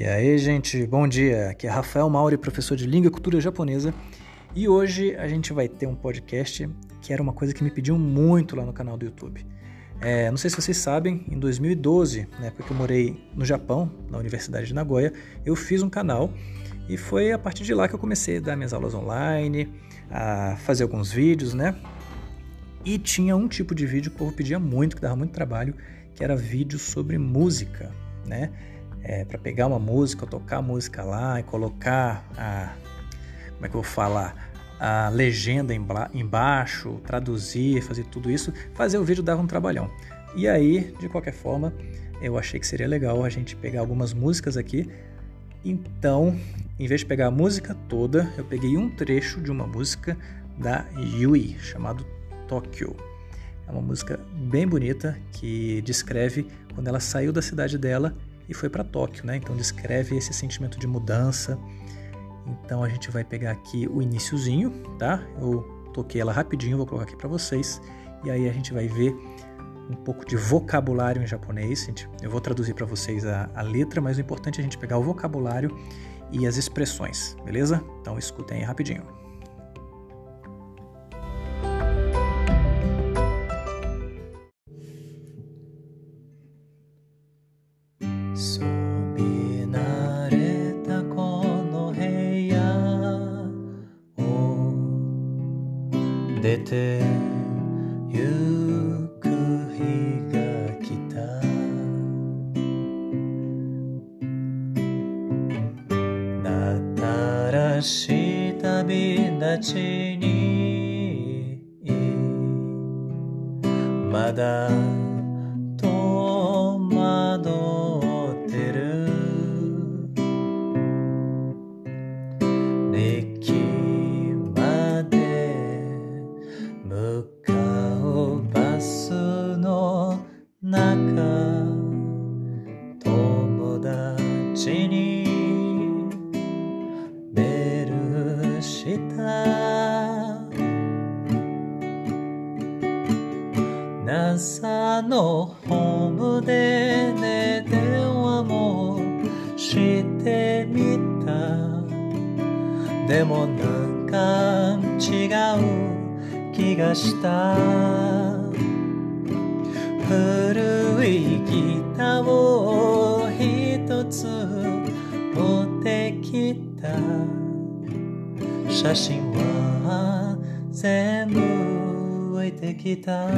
E aí, gente, bom dia. Aqui é Rafael Mauri, professor de língua e cultura japonesa. E hoje a gente vai ter um podcast que era uma coisa que me pediam muito lá no canal do YouTube. É, não sei se vocês sabem, em 2012, na época que eu morei no Japão, na Universidade de Nagoya, eu fiz um canal e foi a partir de lá que eu comecei a dar minhas aulas online, a fazer alguns vídeos, né? E tinha um tipo de vídeo que o povo pedia muito, que dava muito trabalho, que era vídeo sobre música, né? É, para pegar uma música, tocar a música lá e colocar a. Como é que eu vou falar? A legenda embaixo, traduzir, fazer tudo isso. Fazer o vídeo dava um trabalhão. E aí, de qualquer forma, eu achei que seria legal a gente pegar algumas músicas aqui. Então, em vez de pegar a música toda, eu peguei um trecho de uma música da Yui, chamado Tóquio. É uma música bem bonita que descreve quando ela saiu da cidade dela e foi para Tóquio, né? Então descreve esse sentimento de mudança. Então a gente vai pegar aqui o iníciozinho, tá? Eu toquei ela rapidinho, vou colocar aqui para vocês e aí a gente vai ver um pouco de vocabulário em japonês. Eu vou traduzir para vocês a, a, letra, mas o importante é a gente pegar o vocabulário e as expressões, beleza? Então escutem aí rapidinho. そびなれたこの部屋。を出てゆく日がきた。なたらしたび立ちに。まだ中友達にメールした朝のホームでね電話もしてみたでもなんか違う気がした古いギターを一つ持ってきた。写真は全部置いてきた。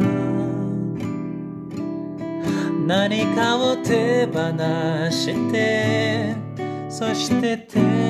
何かを手放してそして手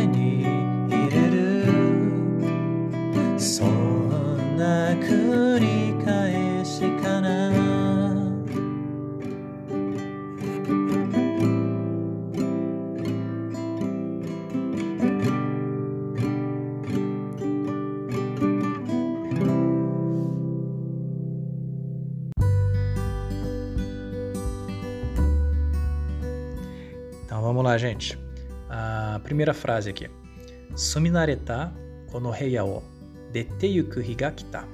lá, gente. A primeira frase aqui. Suminareta konoheya o dete yuku higa kita.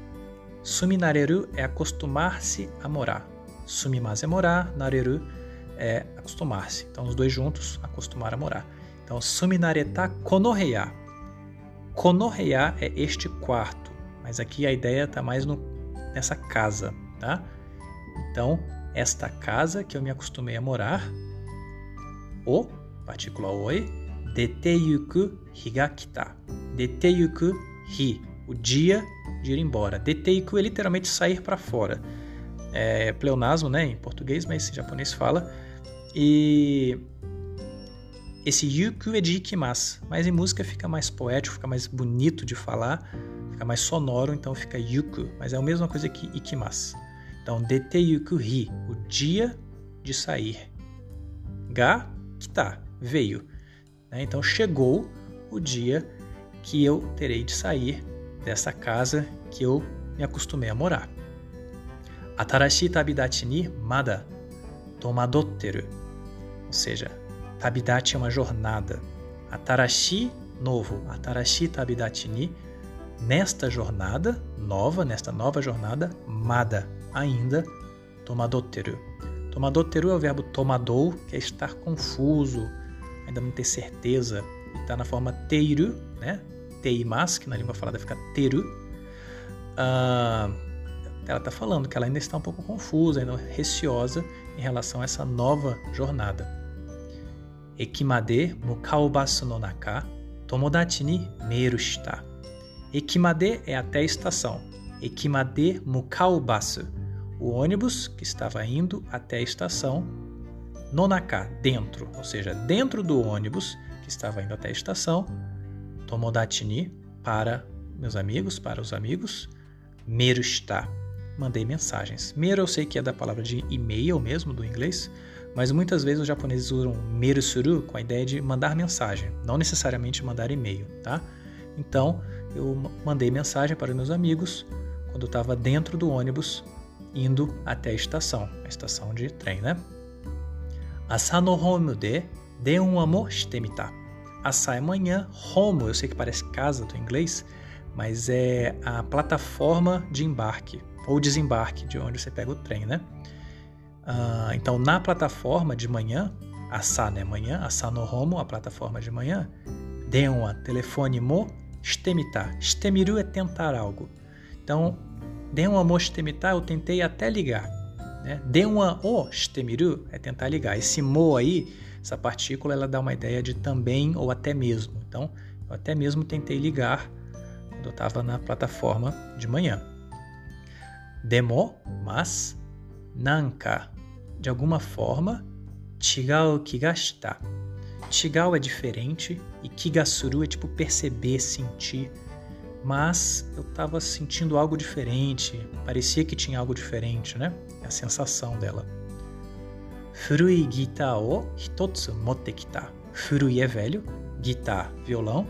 Suminareru é acostumar-se a morar. Sumimasu é morar, nareru é acostumar-se. Então, os dois juntos, acostumar a morar. Então, suminareta konoheya. Konoheya é este quarto, mas aqui a ideia está mais no, nessa casa, tá? Então, esta casa que eu me acostumei a morar, o partícula oi, deteyuku higakita. Deteyuku hi, o dia de ir embora. Deteiku é literalmente sair para fora. É pleonasmo, né, em português, mas em japonês fala. E esse yuku é de ikimasu, mas em música fica mais poético, fica mais bonito de falar, fica mais sonoro, então fica yuku, mas é a mesma coisa que ikimasu. Então, deteyuku hi, o dia de sair. Ga, kita, veio. Né? Então chegou o dia que eu terei de sair dessa casa que eu me acostumei a morar. Atarashi tabidachi ni mada tomadotteru. Ou seja, tabidachi é uma jornada. Atarashi, novo. Atarashi tabidachi ni, nesta jornada nova, nesta nova jornada, mada, ainda, tomadotteru. Tomadotteru é o verbo tomadou, que é estar confuso, ainda não ter certeza e está na forma teiru, né? Teimas, que na língua falada fica teru. Uh, ela está falando que ela ainda está um pouco confusa, ainda receosa em relação a essa nova jornada. Ekimade mukaubasu no naka tomodachi ni meru shita. Ekimade é até a estação. Ekimade mukaubasu, o ônibus que estava indo até a estação. Nonaka, dentro, ou seja, dentro do ônibus que estava indo até a estação. Tomodachi ni, para meus amigos, para os amigos. Meru shita, mandei mensagens. Meru eu sei que é da palavra de e-mail mesmo, do inglês, mas muitas vezes os japoneses usam meru suru com a ideia de mandar mensagem, não necessariamente mandar e-mail, tá? Então, eu mandei mensagem para meus amigos quando eu estava dentro do ônibus indo até a estação, a estação de trem, né? Asa no home de denwa mo shite mita. Asa é manhã, home, eu sei que parece casa do inglês, mas é a plataforma de embarque ou desembarque de onde você pega o trem, né? Uh, então, na plataforma de manhã, asa, né, manhã, asa no homo, a plataforma de manhã, denwa, telefone mo Shtemita. Shtemiru é tentar algo. Então, denwa mo shtemita, eu tentei até ligar. Né? Denwa o shtemiru é tentar ligar. Esse mo aí, essa partícula, ela dá uma ideia de também ou até mesmo. Então, eu até mesmo tentei ligar quando eu estava na plataforma de manhã. Demo, mas, nanka, de alguma forma, chigau kigashita. Chigau é diferente e Kigasuru é tipo perceber, sentir. Mas eu estava sentindo algo diferente, parecia que tinha algo diferente, né? A sensação dela. Furui gita o hitotsu motte kita. Furui é velho, gita, violão.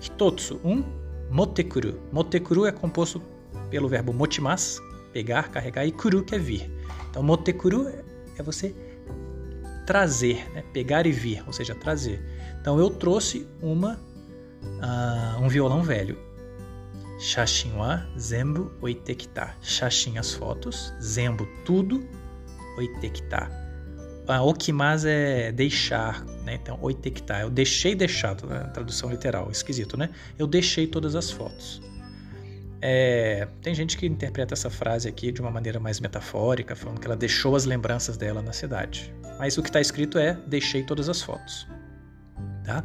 Hitotsu, um. Motekuru. Motekuru é composto pelo verbo motimas, pegar, carregar, e kuru, que é vir. Então, motekuru é você trazer, né? pegar e vir, ou seja, trazer. Então eu trouxe uma uh, um violão velho. Shashin wa zembu oitekita. Shashin as fotos, zembu tudo, oitekita. Ah, okimas é deixar, né? Então oitekita, eu deixei deixado, né? tradução literal, esquisito, né? Eu deixei todas as fotos. É, tem gente que interpreta essa frase aqui de uma maneira mais metafórica, falando que ela deixou as lembranças dela na cidade. Mas o que está escrito é: deixei todas as fotos. Tá?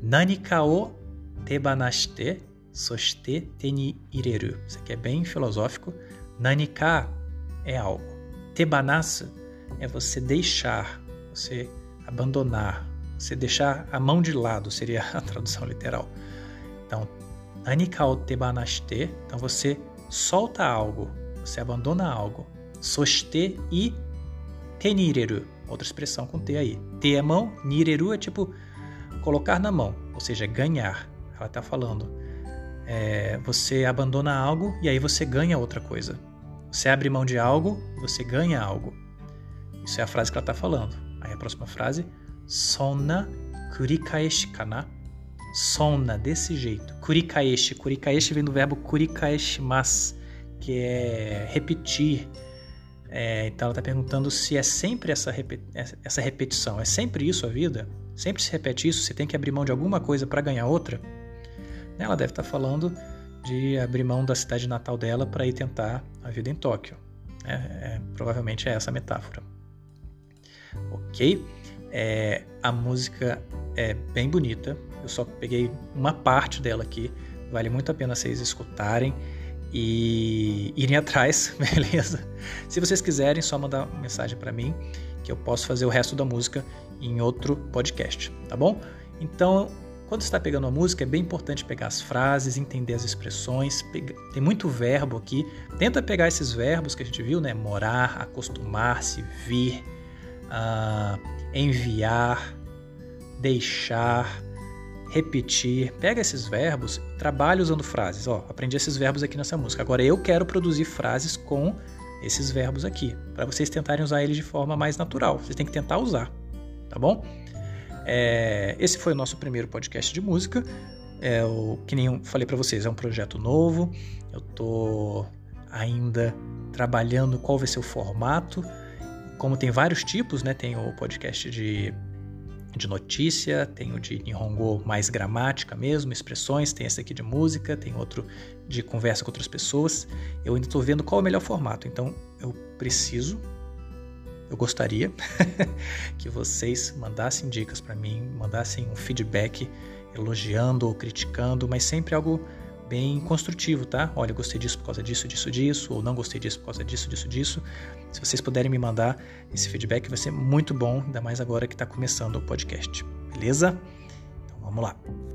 Nanika o tebanashite soshite teni ireru. Isso aqui é bem filosófico. Nanika é algo. Tebanasu é você deixar, você abandonar, você deixar a mão de lado, seria a tradução literal. Então, Nanika o tebanashite, então você solta algo, você abandona algo. Soshite e tenireru, outra expressão com T aí. T é mão, nireru é tipo colocar na mão, ou seja, ganhar. Ela está falando. É, você abandona algo e aí você ganha outra coisa. Você abre mão de algo você ganha algo. Isso é a frase que ela está falando. Aí a próxima frase, sonna kurikaeshi kana sonna, desse jeito. Kurikaeshi. Kurikaeshi vem do verbo kurikaeshimas, que é repetir. É, então ela está perguntando se é sempre essa, essa repetição. É sempre isso a vida? Sempre se repete isso? Você tem que abrir mão de alguma coisa para ganhar outra? Ela deve estar tá falando de abrir mão da cidade natal dela para ir tentar a vida em Tóquio. É, é, provavelmente é essa a metáfora. Ok? É, a música é bem bonita, eu só peguei uma parte dela aqui. Vale muito a pena vocês escutarem e irem atrás, beleza? Se vocês quiserem, só mandar uma mensagem para mim que eu posso fazer o resto da música em outro podcast, tá bom? Então, quando está pegando a música, é bem importante pegar as frases, entender as expressões. Tem muito verbo aqui. Tenta pegar esses verbos que a gente viu, né? Morar, acostumar-se, vir, uh, enviar, deixar, repetir. Pega esses verbos, trabalha usando frases. Ó, aprendi esses verbos aqui nessa música. Agora eu quero produzir frases com esses verbos aqui, para vocês tentarem usar eles de forma mais natural. Vocês têm que tentar usar, tá bom? É, esse foi o nosso primeiro podcast de música. É, o, que nem eu falei para vocês, é um projeto novo. Eu tô ainda trabalhando qual vai ser o formato. Como tem vários tipos, né? Tem o podcast de de notícia, tem o de Nihongo mais gramática mesmo, expressões, tem esse aqui de música, tem outro de conversa com outras pessoas. Eu ainda estou vendo qual é o melhor formato, então eu preciso, eu gostaria que vocês mandassem dicas para mim, mandassem um feedback elogiando ou criticando, mas sempre algo bem construtivo, tá? Olha, gostei disso por causa disso, disso, disso, ou não gostei disso por causa disso, disso, disso. Se vocês puderem me mandar esse feedback, vai ser muito bom, ainda mais agora que está começando o podcast, beleza? Então vamos lá.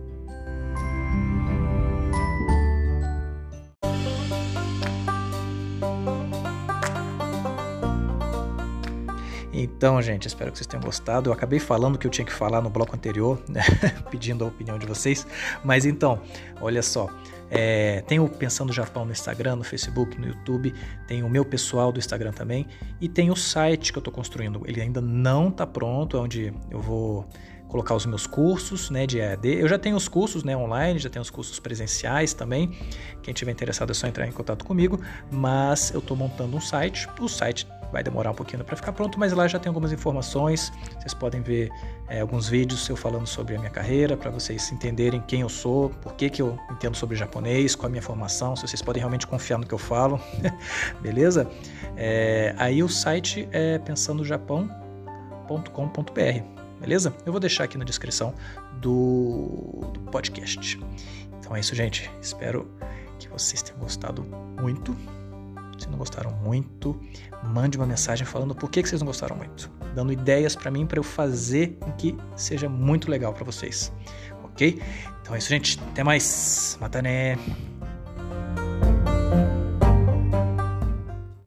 Então, gente, espero que vocês tenham gostado. Eu acabei falando o que eu tinha que falar no bloco anterior, né? pedindo a opinião de vocês. Mas então, olha só. É, tem o Pensando Japão no Instagram, no Facebook, no YouTube, tem o meu pessoal do Instagram também e tem o site que eu estou construindo. Ele ainda não está pronto, é onde eu vou colocar os meus cursos né, de EAD. Eu já tenho os cursos né, online, já tenho os cursos presenciais também. Quem tiver interessado é só entrar em contato comigo, mas eu estou montando um site. O site vai demorar um pouquinho para ficar pronto, mas lá já tem algumas informações. Vocês podem ver é, alguns vídeos eu falando sobre a minha carreira, para vocês entenderem quem eu sou, por que, que eu entendo sobre japonês, qual a minha formação, se vocês podem realmente confiar no que eu falo, beleza? É, aí o site é pensandojapão.com.br, beleza? Eu vou deixar aqui na descrição do, do podcast. Então é isso, gente. Espero que vocês tenham gostado muito. Se não gostaram muito, mande uma mensagem falando por que, vocês não gostaram muito, dando ideias para mim para eu fazer com que seja muito legal para vocês, ok? Então é isso, gente. Até mais. Mata né.